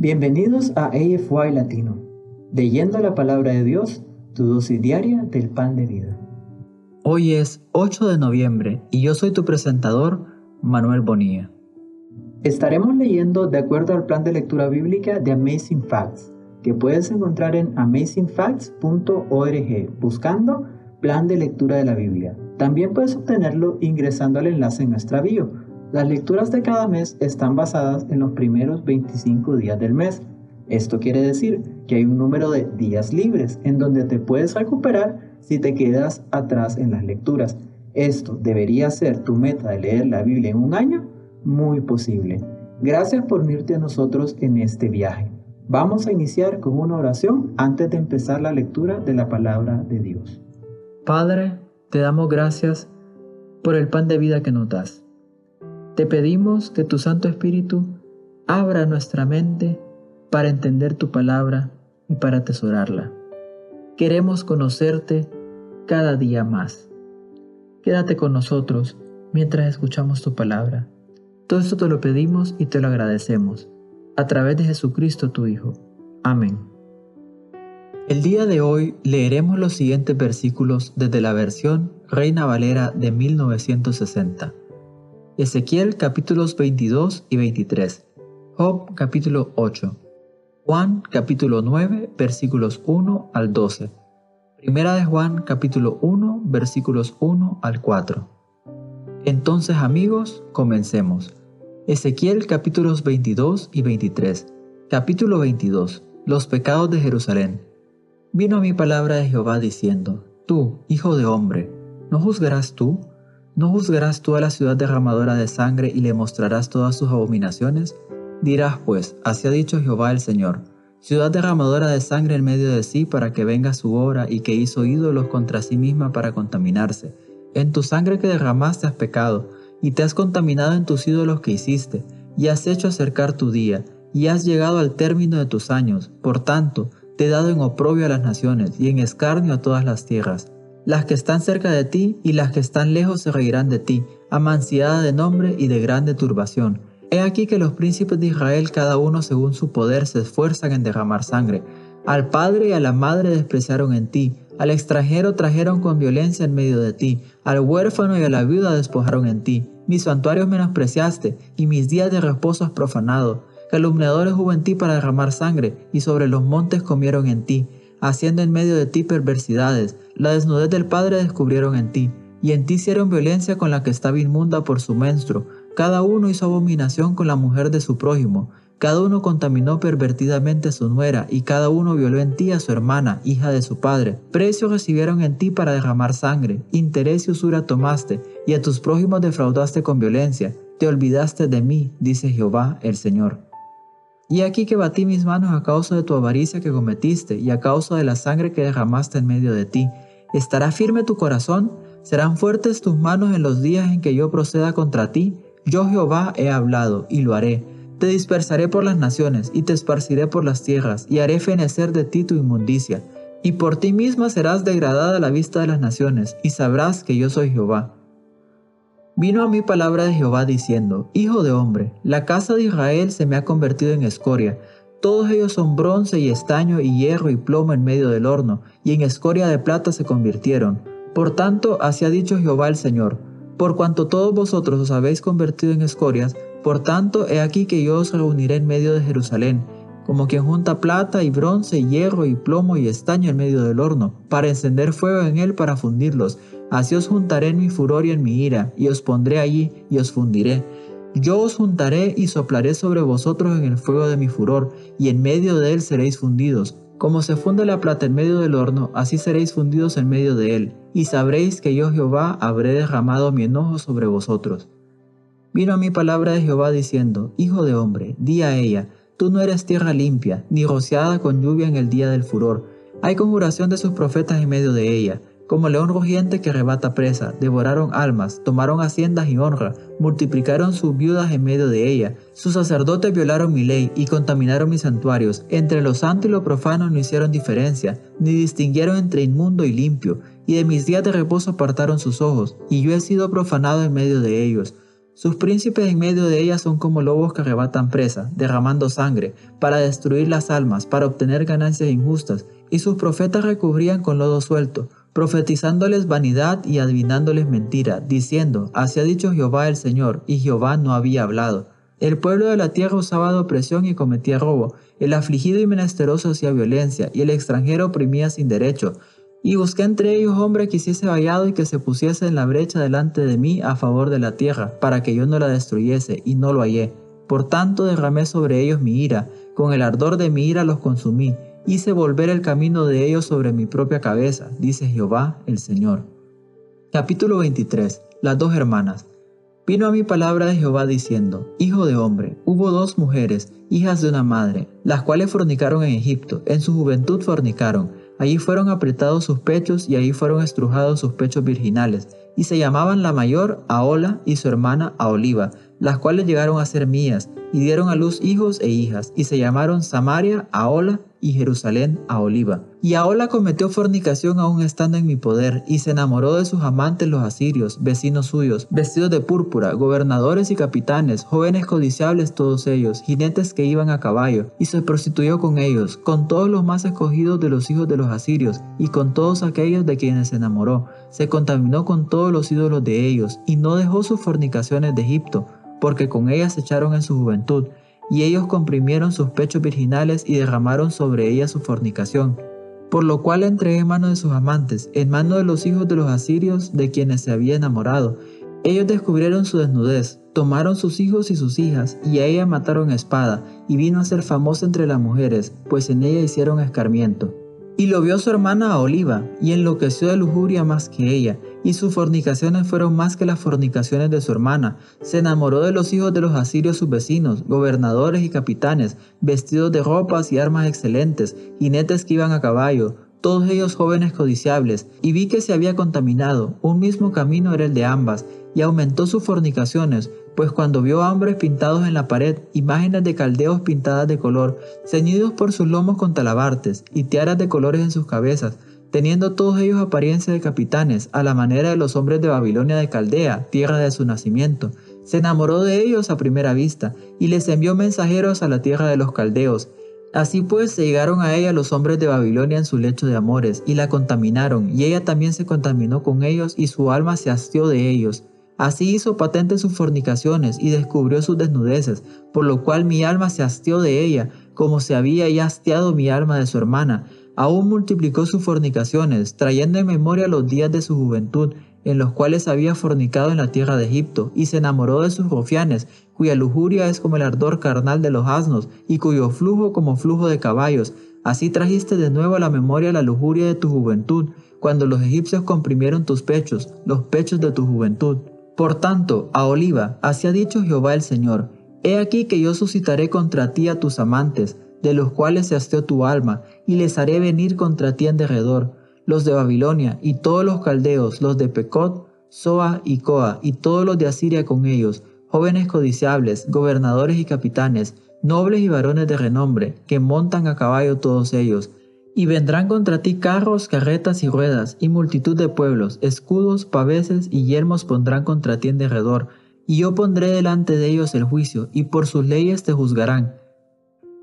Bienvenidos a AFY Latino, leyendo la palabra de Dios, tu dosis diaria del pan de vida. Hoy es 8 de noviembre y yo soy tu presentador, Manuel Bonilla. Estaremos leyendo de acuerdo al plan de lectura bíblica de Amazing Facts, que puedes encontrar en amazingfacts.org buscando plan de lectura de la Biblia. También puedes obtenerlo ingresando al enlace en nuestra bio las lecturas de cada mes están basadas en los primeros 25 días del mes. Esto quiere decir que hay un número de días libres en donde te puedes recuperar si te quedas atrás en las lecturas. Esto debería ser tu meta de leer la Biblia en un año, muy posible. Gracias por unirte a nosotros en este viaje. Vamos a iniciar con una oración antes de empezar la lectura de la palabra de Dios. Padre, te damos gracias por el pan de vida que nos das. Te pedimos que tu Santo Espíritu abra nuestra mente para entender tu palabra y para atesorarla. Queremos conocerte cada día más. Quédate con nosotros mientras escuchamos tu palabra. Todo esto te lo pedimos y te lo agradecemos. A través de Jesucristo tu Hijo. Amén. El día de hoy leeremos los siguientes versículos desde la versión Reina Valera de 1960. Ezequiel capítulos 22 y 23, Job capítulo 8, Juan capítulo 9 versículos 1 al 12, Primera de Juan capítulo 1 versículos 1 al 4. Entonces amigos, comencemos. Ezequiel capítulos 22 y 23, capítulo 22, los pecados de Jerusalén. Vino mi palabra de Jehová diciendo, Tú, hijo de hombre, ¿no juzgarás tú? ¿No juzgarás tú a la ciudad derramadora de sangre y le mostrarás todas sus abominaciones? Dirás pues, así ha dicho Jehová el Señor, ciudad derramadora de sangre en medio de sí para que venga su hora y que hizo ídolos contra sí misma para contaminarse. En tu sangre que derramaste has pecado, y te has contaminado en tus ídolos que hiciste, y has hecho acercar tu día, y has llegado al término de tus años. Por tanto, te he dado en oprobio a las naciones, y en escarnio a todas las tierras. Las que están cerca de ti y las que están lejos se reirán de ti, amanciada de nombre y de grande turbación. He aquí que los príncipes de Israel, cada uno según su poder, se esfuerzan en derramar sangre. Al padre y a la madre despreciaron en ti, al extranjero trajeron con violencia en medio de ti, al huérfano y a la viuda despojaron en ti. Mis santuarios menospreciaste, y mis días de reposo has profanado. Calumniadores hubo en ti para derramar sangre, y sobre los montes comieron en ti haciendo en medio de ti perversidades. La desnudez del Padre descubrieron en ti, y en ti hicieron violencia con la que estaba inmunda por su menstruo. Cada uno hizo abominación con la mujer de su prójimo. Cada uno contaminó pervertidamente a su nuera, y cada uno violó en ti a su hermana, hija de su padre. Precio recibieron en ti para derramar sangre, interés y usura tomaste, y a tus prójimos defraudaste con violencia. Te olvidaste de mí, dice Jehová el Señor. Y aquí que batí mis manos a causa de tu avaricia que cometiste y a causa de la sangre que derramaste en medio de ti. ¿Estará firme tu corazón? ¿Serán fuertes tus manos en los días en que yo proceda contra ti? Yo Jehová he hablado y lo haré. Te dispersaré por las naciones y te esparciré por las tierras y haré fenecer de ti tu inmundicia. Y por ti misma serás degradada a la vista de las naciones y sabrás que yo soy Jehová. Vino a mí palabra de Jehová diciendo, Hijo de hombre, la casa de Israel se me ha convertido en escoria. Todos ellos son bronce y estaño y hierro y plomo en medio del horno, y en escoria de plata se convirtieron. Por tanto, así ha dicho Jehová el Señor, por cuanto todos vosotros os habéis convertido en escorias, por tanto he aquí que yo os reuniré en medio de Jerusalén, como quien junta plata y bronce, y hierro y plomo y estaño en medio del horno, para encender fuego en él para fundirlos, Así os juntaré en mi furor y en mi ira, y os pondré allí y os fundiré. Yo os juntaré y soplaré sobre vosotros en el fuego de mi furor, y en medio de él seréis fundidos. Como se funde la plata en medio del horno, así seréis fundidos en medio de él, y sabréis que yo Jehová habré derramado mi enojo sobre vosotros. Vino a mi palabra de Jehová diciendo, Hijo de hombre, di a ella, tú no eres tierra limpia, ni rociada con lluvia en el día del furor. Hay conjuración de sus profetas en medio de ella como león rugiente que arrebata presa, devoraron almas, tomaron haciendas y honra, multiplicaron sus viudas en medio de ella. Sus sacerdotes violaron mi ley y contaminaron mis santuarios. Entre lo santo y lo profano no hicieron diferencia, ni distinguieron entre inmundo y limpio, y de mis días de reposo apartaron sus ojos, y yo he sido profanado en medio de ellos. Sus príncipes en medio de ella son como lobos que arrebatan presa, derramando sangre, para destruir las almas, para obtener ganancias injustas, y sus profetas recubrían con lodo suelto, profetizándoles vanidad y adivinándoles mentira, diciendo, Así ha dicho Jehová el Señor, y Jehová no había hablado. El pueblo de la tierra usaba de opresión y cometía robo, el afligido y menesteroso hacía violencia, y el extranjero oprimía sin derecho, y busqué entre ellos hombre que hiciese vallado y que se pusiese en la brecha delante de mí a favor de la tierra, para que yo no la destruyese, y no lo hallé. Por tanto derramé sobre ellos mi ira, con el ardor de mi ira los consumí, hice volver el camino de ellos sobre mi propia cabeza, dice Jehová el Señor. Capítulo 23. Las dos hermanas. Vino a mi palabra de Jehová diciendo, Hijo de hombre, hubo dos mujeres, hijas de una madre, las cuales fornicaron en Egipto, en su juventud fornicaron, Allí fueron apretados sus pechos y allí fueron estrujados sus pechos virginales, y se llamaban la mayor Aola y su hermana Aoliva, las cuales llegaron a ser mías, y dieron a luz hijos e hijas, y se llamaron Samaria, Aola y Jerusalén a Oliva. Y Aola cometió fornicación aún estando en mi poder, y se enamoró de sus amantes los asirios, vecinos suyos, vestidos de púrpura, gobernadores y capitanes, jóvenes codiciables todos ellos, jinetes que iban a caballo, y se prostituyó con ellos, con todos los más escogidos de los hijos de los asirios, y con todos aquellos de quienes se enamoró. Se contaminó con todos los ídolos de ellos, y no dejó sus fornicaciones de Egipto, porque con ellas se echaron en su juventud, y ellos comprimieron sus pechos virginales y derramaron sobre ellas su fornicación. Por lo cual entregué en mano de sus amantes, en mano de los hijos de los asirios de quienes se había enamorado. Ellos descubrieron su desnudez, tomaron sus hijos y sus hijas, y a ella mataron espada, y vino a ser famosa entre las mujeres, pues en ella hicieron escarmiento. Y lo vio su hermana Oliva, y enloqueció de lujuria más que ella, y sus fornicaciones fueron más que las fornicaciones de su hermana. Se enamoró de los hijos de los asirios sus vecinos, gobernadores y capitanes, vestidos de ropas y armas excelentes, jinetes que iban a caballo, todos ellos jóvenes codiciables, y vi que se había contaminado, un mismo camino era el de ambas, y aumentó sus fornicaciones, pues cuando vio hombres pintados en la pared, imágenes de caldeos pintadas de color, ceñidos por sus lomos con talabartes y tiaras de colores en sus cabezas, teniendo todos ellos apariencia de capitanes, a la manera de los hombres de Babilonia de Caldea, tierra de su nacimiento, se enamoró de ellos a primera vista, y les envió mensajeros a la tierra de los caldeos. Así pues se llegaron a ella los hombres de Babilonia en su lecho de amores, y la contaminaron, y ella también se contaminó con ellos, y su alma se hastió de ellos. Así hizo patente sus fornicaciones y descubrió sus desnudeces, por lo cual mi alma se hastió de ella, como se había ya hastiado mi alma de su hermana. Aún multiplicó sus fornicaciones, trayendo en memoria los días de su juventud, en los cuales había fornicado en la tierra de Egipto, y se enamoró de sus rofianes, cuya lujuria es como el ardor carnal de los asnos, y cuyo flujo como flujo de caballos. Así trajiste de nuevo a la memoria la lujuria de tu juventud, cuando los egipcios comprimieron tus pechos, los pechos de tu juventud. Por tanto, a Oliva, así ha dicho Jehová el Señor, He aquí que yo suscitaré contra ti a tus amantes, de los cuales se hasteó tu alma, y les haré venir contra ti en derredor, los de Babilonia, y todos los caldeos, los de Pecot, Soa y Coa, y todos los de Asiria con ellos, jóvenes codiciables, gobernadores y capitanes, nobles y varones de renombre, que montan a caballo todos ellos, y vendrán contra ti carros, carretas y ruedas, y multitud de pueblos, escudos, paveses y yermos pondrán contra ti en derredor, y yo pondré delante de ellos el juicio, y por sus leyes te juzgarán.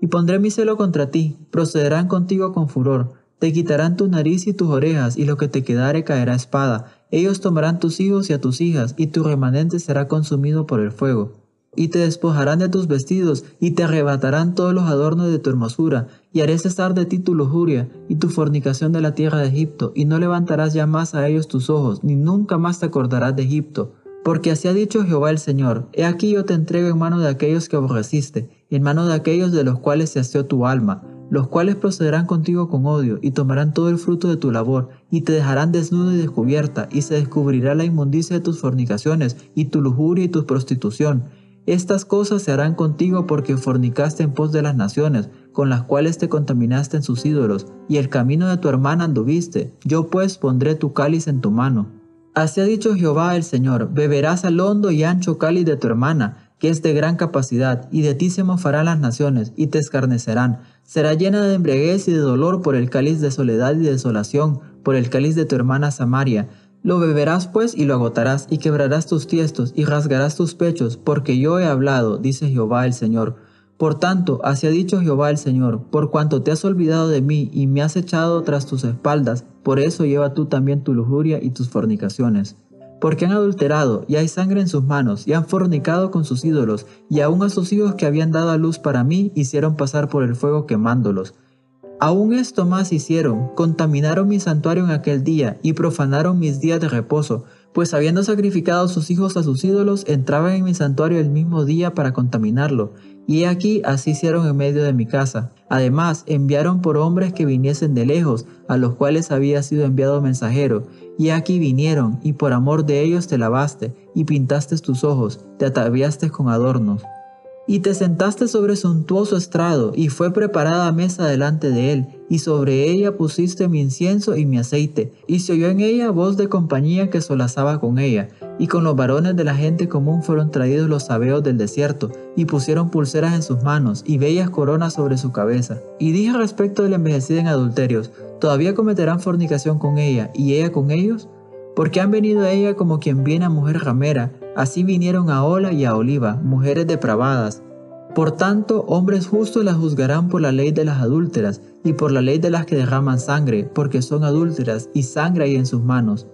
Y pondré mi celo contra ti, procederán contigo con furor, te quitarán tu nariz y tus orejas, y lo que te quedare caerá espada. Ellos tomarán tus hijos y a tus hijas, y tu remanente será consumido por el fuego y te despojarán de tus vestidos, y te arrebatarán todos los adornos de tu hermosura, y haré cesar de ti tu lujuria y tu fornicación de la tierra de Egipto, y no levantarás ya más a ellos tus ojos, ni nunca más te acordarás de Egipto. Porque así ha dicho Jehová el Señor, He aquí yo te entrego en mano de aquellos que aborreciste, en mano de aquellos de los cuales se aseó tu alma, los cuales procederán contigo con odio, y tomarán todo el fruto de tu labor, y te dejarán desnudo y descubierta, y se descubrirá la inmundicia de tus fornicaciones, y tu lujuria y tu prostitución, estas cosas se harán contigo porque fornicaste en pos de las naciones, con las cuales te contaminaste en sus ídolos, y el camino de tu hermana anduviste. Yo pues pondré tu cáliz en tu mano. Así ha dicho Jehová el Señor, beberás al hondo y ancho cáliz de tu hermana, que es de gran capacidad, y de ti se mofarán las naciones, y te escarnecerán. Será llena de embriaguez y de dolor por el cáliz de soledad y desolación, por el cáliz de tu hermana Samaria, Lo beberás pues y lo agotarás, y quebrarás tus tiestos, y rasgarás tus pechos, porque yo he hablado, dice Jehová el Señor. Por tanto, así ha dicho Jehová el Señor, por cuanto te has olvidado de mí y me has echado tras tus espaldas, por eso lleva tú también tu lujuria y tus fornicaciones. Porque han adulterado, y hay sangre en sus manos, y han fornicado con sus ídolos, y aun a sus hijos que habían dado a luz para mí, hicieron pasar por el fuego quemándolos. Aún esto más hicieron, contaminaron mi santuario en aquel día y profanaron mis días de reposo, pues habiendo sacrificado sus hijos a sus ídolos, entraban en mi santuario el mismo día para contaminarlo. Y aquí así hicieron en medio de mi casa. Además, enviaron por hombres que viniesen de lejos, a los cuales había sido enviado mensajero. Y aquí vinieron, y por amor de ellos te lavaste, y pintaste tus ojos, te ataviaste con adornos. Y te sentaste sobre suntuoso estrado, y fue preparada mesa delante de él, y sobre ella pusiste mi incienso y mi aceite, y se oyó en ella voz de compañía que solazaba con ella, y con los varones de la gente común fueron traídos los sabeos del desierto, y pusieron pulseras en sus manos, y bellas coronas sobre su cabeza. Y dije respecto de la envejecida en adulterios, ¿todavía cometerán fornicación con ella, y ella con ellos? Porque han venido a ella como quien viene a mujer ramera, Así vinieron a Ola y a Oliva, mujeres depravadas. Por tanto, hombres justos las juzgarán por la ley de las adúlteras y por la ley de las que derraman sangre, porque son adúlteras y sangre hay en sus manos.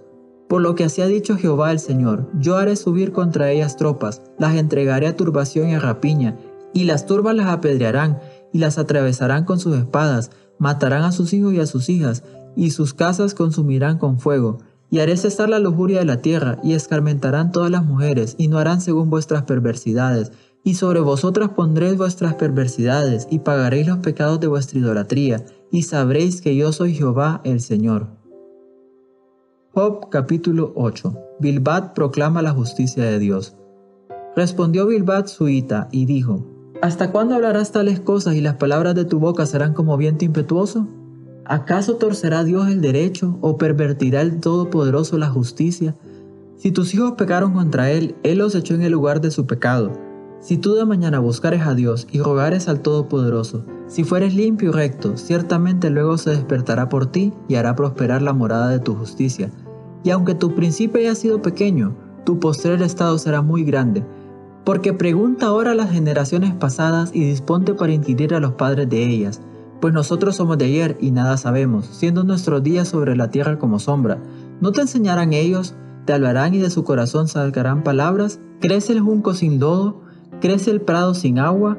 Por lo que así ha dicho Jehová el Señor, yo haré subir contra ellas tropas, las entregaré a turbación y a rapiña, y las turbas las apedrearán, y las atravesarán con sus espadas, matarán a sus hijos y a sus hijas, y sus casas consumirán con fuego y haré cesar la lujuria de la tierra, y escarmentarán todas las mujeres, y no harán según vuestras perversidades. Y sobre vosotras pondréis vuestras perversidades, y pagaréis los pecados de vuestra idolatría, y sabréis que yo soy Jehová el Señor. Job capítulo 8 Bilbad proclama la justicia de Dios. Respondió Bilbad suita y dijo, ¿Hasta cuándo hablarás tales cosas y las palabras de tu boca serán como viento impetuoso? ¿Acaso torcerá Dios el derecho o pervertirá el Todopoderoso la justicia? Si tus hijos pecaron contra Él, Él los echó en el lugar de su pecado. Si tú de mañana buscares a Dios y rogares al Todopoderoso, si fueres limpio y recto, ciertamente luego se despertará por ti y hará prosperar la morada de tu justicia. Y aunque tu principio haya sido pequeño, tu postrer estado será muy grande. Porque pregunta ahora a las generaciones pasadas y disponte para inquirir a los padres de ellas pues nosotros somos de ayer y nada sabemos, siendo nuestros días sobre la tierra como sombra. ¿No te enseñarán ellos? ¿Te hablarán y de su corazón salgarán palabras? ¿Crece el junco sin lodo? ¿Crece el prado sin agua?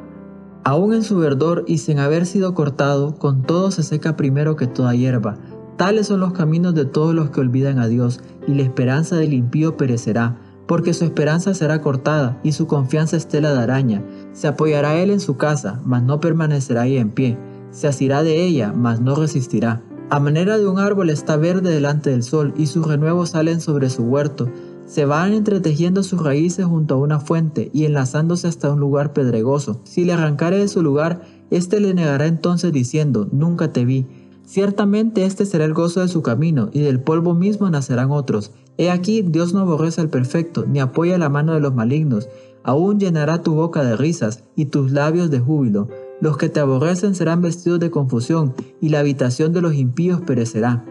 Aún en su verdor y sin haber sido cortado, con todo se seca primero que toda hierba. Tales son los caminos de todos los que olvidan a Dios, y la esperanza del impío perecerá, porque su esperanza será cortada, y su confianza estela de araña. Se apoyará él en su casa, mas no permanecerá ahí en pie se asirá de ella, mas no resistirá. A manera de un árbol está verde delante del sol, y sus renuevos salen sobre su huerto. Se van entretejiendo sus raíces junto a una fuente, y enlazándose hasta un lugar pedregoso. Si le arrancare de su lugar, éste le negará entonces diciendo, Nunca te vi. Ciertamente este será el gozo de su camino, y del polvo mismo nacerán otros. He aquí, Dios no aborrece al perfecto, ni apoya la mano de los malignos. Aún llenará tu boca de risas, y tus labios de júbilo. Los que te aborrecen serán vestidos de confusión, y la habitación de los impíos perecerá.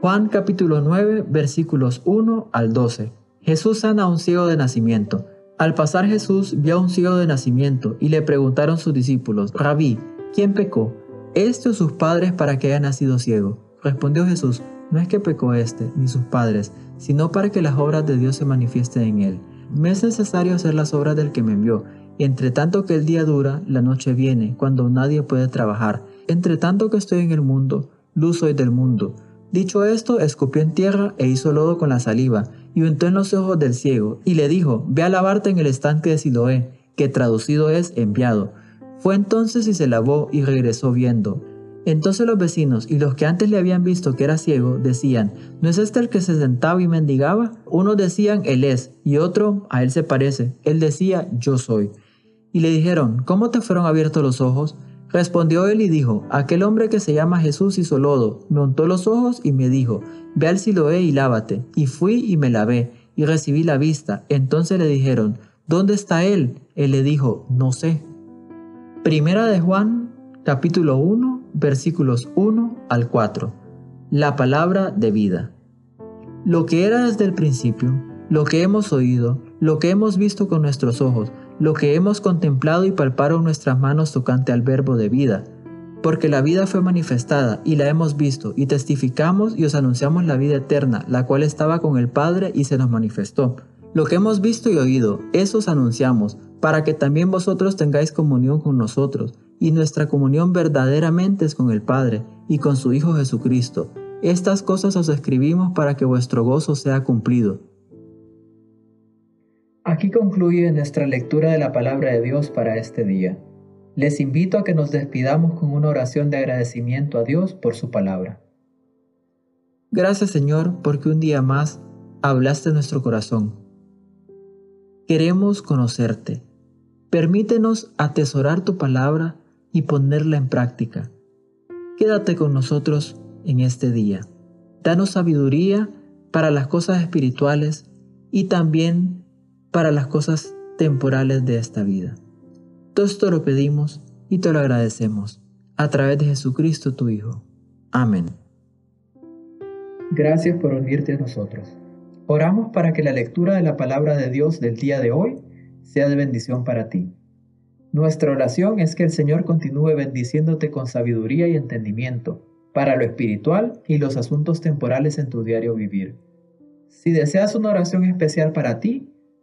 Juan capítulo 9 versículos 1 al 12. Jesús sana a un ciego de nacimiento. Al pasar Jesús vio a un ciego de nacimiento y le preguntaron sus discípulos, Rabí, ¿quién pecó? ¿Este o sus padres para que haya nacido ciego? Respondió Jesús, no es que pecó este ni sus padres, sino para que las obras de Dios se manifiesten en él. Me es necesario hacer las obras del que me envió entre tanto que el día dura, la noche viene, cuando nadie puede trabajar. Entre tanto que estoy en el mundo, luz soy del mundo. Dicho esto, escupió en tierra e hizo lodo con la saliva, y untó en los ojos del ciego, y le dijo, Ve a lavarte en el estanque de Siloé, que traducido es enviado. Fue entonces y se lavó y regresó viendo. Entonces los vecinos y los que antes le habían visto que era ciego decían, ¿no es este el que se sentaba y mendigaba? Unos decían, Él es, y otro, a Él se parece. Él decía, Yo soy. Y le dijeron, ¿cómo te fueron abiertos los ojos? Respondió él y dijo, aquel hombre que se llama Jesús hizo lodo, me untó los ojos y me dijo, ve al Siloé y lávate. Y fui y me lavé, y recibí la vista. Entonces le dijeron, ¿dónde está él? Él le dijo, no sé. Primera de Juan, capítulo 1, versículos 1 al 4. La palabra de vida. lo que era desde el principio, lo que hemos oído, lo que hemos visto con nuestros ojos, lo que hemos contemplado y palparon nuestras manos tocante al verbo de vida. Porque la vida fue manifestada y la hemos visto y testificamos y os anunciamos la vida eterna, la cual estaba con el Padre y se nos manifestó. Lo que hemos visto y oído, eso os anunciamos, para que también vosotros tengáis comunión con nosotros, y nuestra comunión verdaderamente es con el Padre y con su Hijo Jesucristo. Estas cosas os escribimos para que vuestro gozo sea cumplido. Aquí concluye nuestra lectura de la palabra de Dios para este día. Les invito a que nos despidamos con una oración de agradecimiento a Dios por su palabra. Gracias Señor porque un día más hablaste nuestro corazón. Queremos conocerte. Permítenos atesorar tu palabra y ponerla en práctica. Quédate con nosotros en este día. Danos sabiduría para las cosas espirituales y también para las cosas temporales de esta vida. Todo esto lo pedimos y te lo agradecemos a través de Jesucristo tu Hijo. Amén. Gracias por unirte a nosotros. Oramos para que la lectura de la palabra de Dios del día de hoy sea de bendición para ti. Nuestra oración es que el Señor continúe bendiciéndote con sabiduría y entendimiento para lo espiritual y los asuntos temporales en tu diario vivir. Si deseas una oración especial para ti,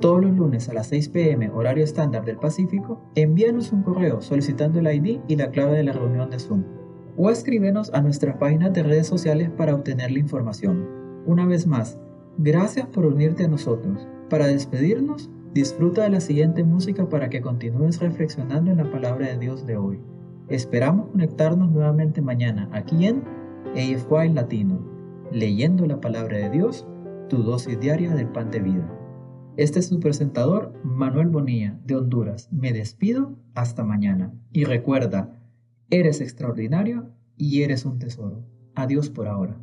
todos los lunes a las 6 pm horario estándar del Pacífico, envíanos un correo solicitando el ID y la clave de la reunión de Zoom. O escríbenos a nuestras páginas de redes sociales para obtener la información. Una vez más, gracias por unirte a nosotros. Para despedirnos, disfruta de la siguiente música para que continúes reflexionando en la palabra de Dios de hoy. Esperamos conectarnos nuevamente mañana aquí en AFY Latino, leyendo la palabra de Dios, tu dosis diaria del pan de vida. Este es su presentador, Manuel Bonilla, de Honduras. Me despido hasta mañana. Y recuerda, eres extraordinario y eres un tesoro. Adiós por ahora.